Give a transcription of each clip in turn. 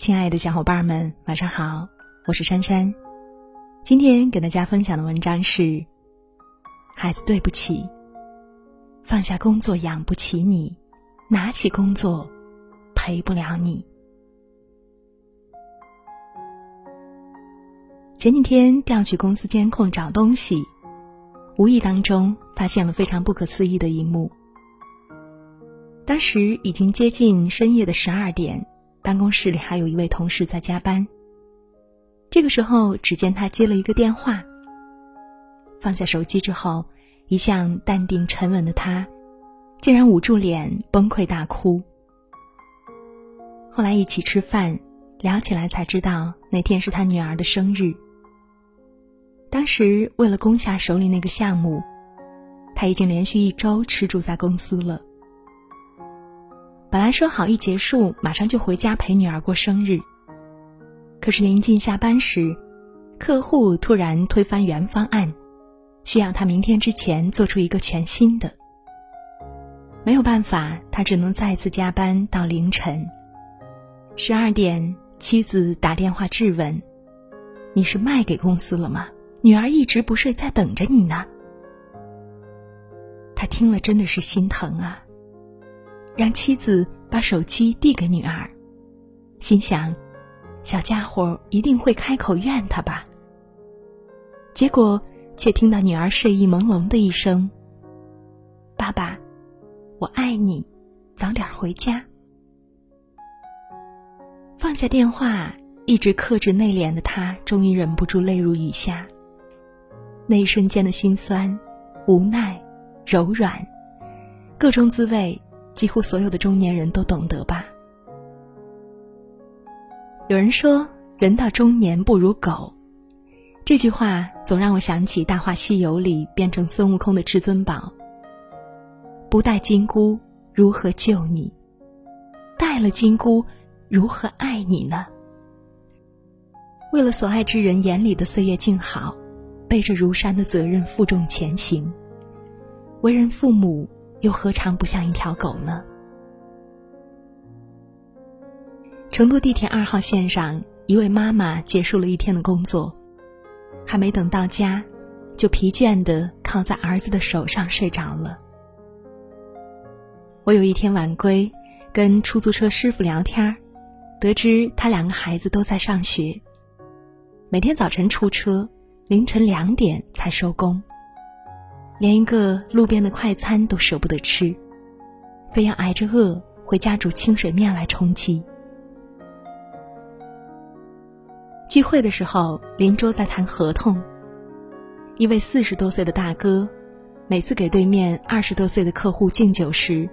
亲爱的小伙伴们，晚上好，我是珊珊。今天给大家分享的文章是：孩子，对不起，放下工作养不起你，拿起工作陪不了你。前几天调取公司监控找东西，无意当中发现了非常不可思议的一幕。当时已经接近深夜的十二点。办公室里还有一位同事在加班。这个时候，只见他接了一个电话。放下手机之后，一向淡定沉稳的他，竟然捂住脸崩溃大哭。后来一起吃饭，聊起来才知道那天是他女儿的生日。当时为了攻下手里那个项目，他已经连续一周吃住在公司了。本来说好一结束马上就回家陪女儿过生日，可是临近下班时，客户突然推翻原方案，需要他明天之前做出一个全新的。没有办法，他只能再次加班到凌晨。十二点，妻子打电话质问：“你是卖给公司了吗？女儿一直不睡，在等着你呢。”他听了真的是心疼啊。让妻子把手机递给女儿，心想：小家伙一定会开口怨他吧。结果却听到女儿睡意朦胧的一声：“爸爸，我爱你，早点回家。”放下电话，一直克制内敛的他，终于忍不住泪如雨下。那一瞬间的心酸、无奈、柔软，各种滋味。几乎所有的中年人都懂得吧。有人说“人到中年不如狗”，这句话总让我想起《大话西游》里变成孙悟空的至尊宝。不带金箍如何救你？带了金箍如何爱你呢？为了所爱之人眼里的岁月静好，背着如山的责任负重前行。为人父母。又何尝不像一条狗呢？成都地铁二号线上，一位妈妈结束了一天的工作，还没等到家，就疲倦的靠在儿子的手上睡着了。我有一天晚归，跟出租车师傅聊天得知他两个孩子都在上学，每天早晨出车，凌晨两点才收工。连一个路边的快餐都舍不得吃，非要挨着饿回家煮清水面来充饥。聚会的时候，邻桌在谈合同。一位四十多岁的大哥，每次给对面二十多岁的客户敬酒时，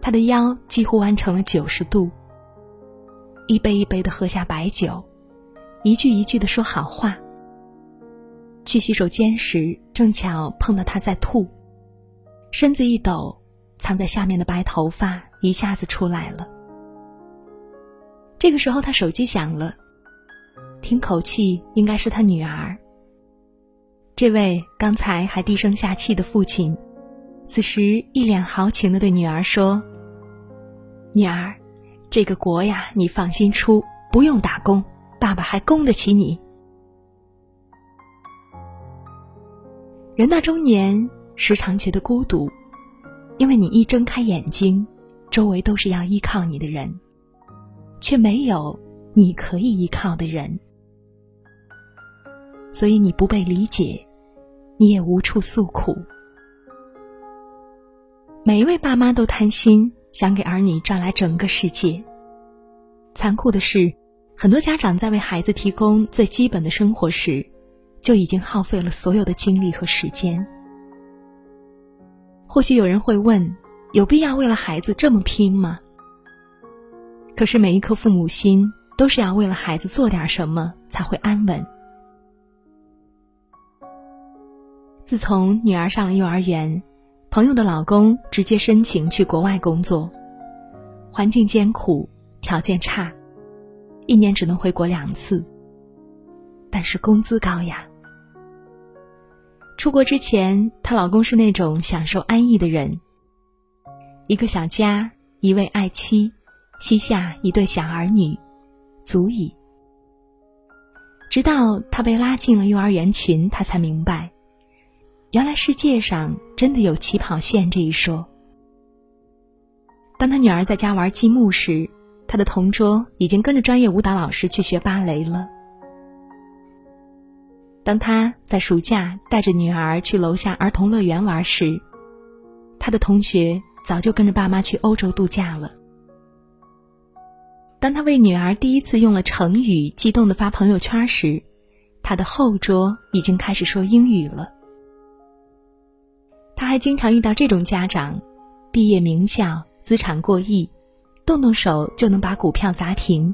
他的腰几乎弯成了九十度，一杯一杯的喝下白酒，一句一句的说好话。去洗手间时，正巧碰到他在吐，身子一抖，藏在下面的白头发一下子出来了。这个时候，他手机响了，听口气应该是他女儿。这位刚才还低声下气的父亲，此时一脸豪情的对女儿说：“女儿，这个国呀，你放心出，不用打工，爸爸还供得起你。”人到中年，时常觉得孤独，因为你一睁开眼睛，周围都是要依靠你的人，却没有你可以依靠的人，所以你不被理解，你也无处诉苦。每一位爸妈都贪心，想给儿女赚来整个世界。残酷的是，很多家长在为孩子提供最基本的生活时。就已经耗费了所有的精力和时间。或许有人会问：有必要为了孩子这么拼吗？可是每一颗父母心都是要为了孩子做点什么才会安稳。自从女儿上了幼儿园，朋友的老公直接申请去国外工作，环境艰苦，条件差，一年只能回国两次，但是工资高呀。出国之前，她老公是那种享受安逸的人。一个小家，一位爱妻，膝下一对小儿女，足矣。直到他被拉进了幼儿园群，他才明白，原来世界上真的有起跑线这一说。当他女儿在家玩积木时，他的同桌已经跟着专业舞蹈老师去学芭蕾了。当他在暑假带着女儿去楼下儿童乐园玩时，他的同学早就跟着爸妈去欧洲度假了。当他为女儿第一次用了成语，激动的发朋友圈时，他的后桌已经开始说英语了。他还经常遇到这种家长，毕业名校，资产过亿，动动手就能把股票砸停。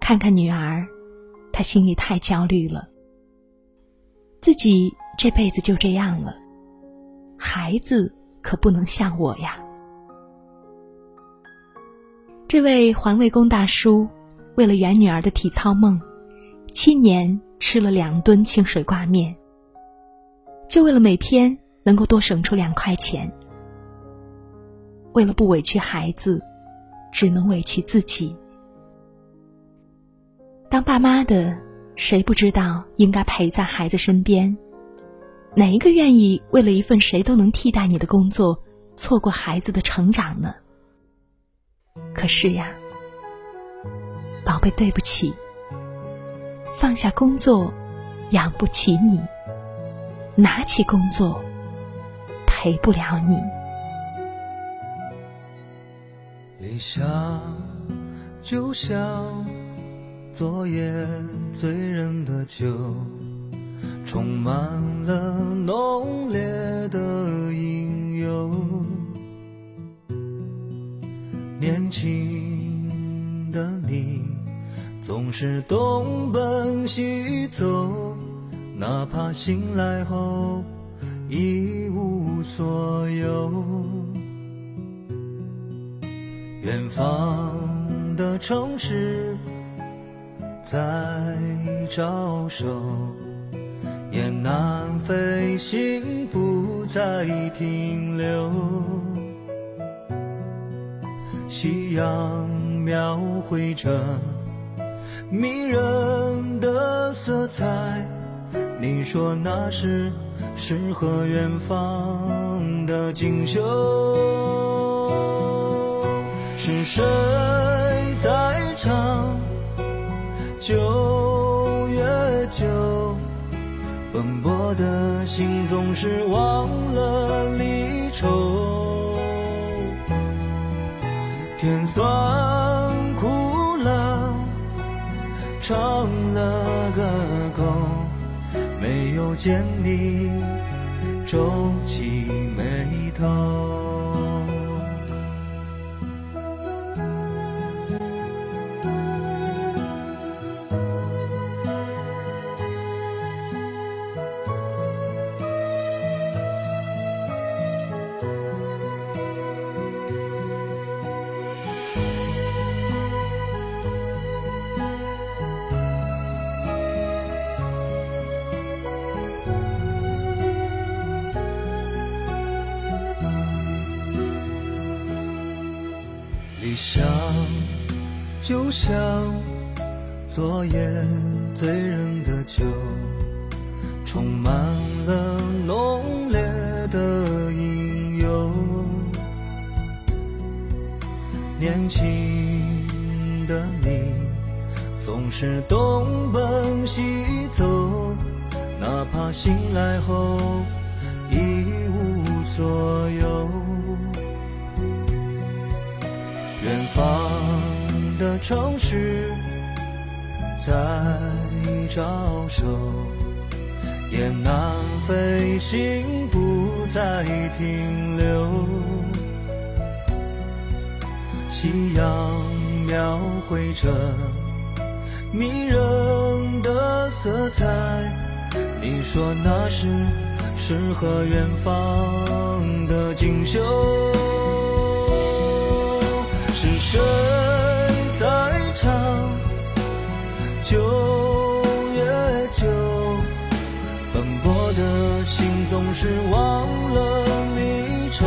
看看女儿，他心里太焦虑了。自己这辈子就这样了，孩子可不能像我呀。这位环卫工大叔，为了圆女儿的体操梦，七年吃了两吨清水挂面，就为了每天能够多省出两块钱。为了不委屈孩子，只能委屈自己。当爸妈的，谁不知道应该陪在孩子身边？哪一个愿意为了一份谁都能替代你的工作，错过孩子的成长呢？可是呀，宝贝，对不起，放下工作养不起你，拿起工作陪不了你。理想就像昨夜醉人的酒，充满了浓烈的引诱。年轻的你总是东奔西走，哪怕醒来后一无所有。远方的城市在招手，雁南飞行不再停留。夕阳描绘着迷人的色彩，你说那是诗和远方的锦绣。是谁九月九？奔波的心总是忘了离愁。天算苦了，尝了个够，没有见你皱起眉头。就像昨夜醉人的酒，充满了浓烈的引诱。年轻的你总是东奔西走，哪怕醒来后一无所有。城市在招手，雁南飞行不再停留。夕阳描绘着迷人的色彩，你说那是诗和远方的锦绣。是谁心总是忘了离愁。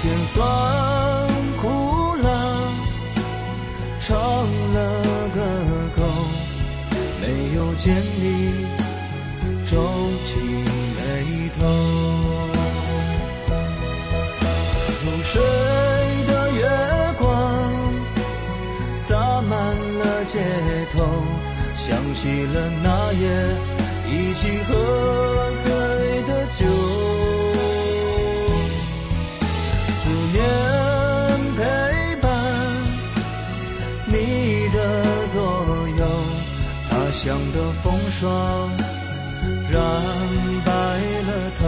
甜酸苦辣尝了个够没有见你。起了那夜一起喝醉的酒，思念陪伴你的左右，他乡的风霜染白了头，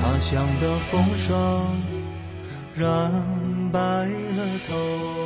他乡的风霜染白了头。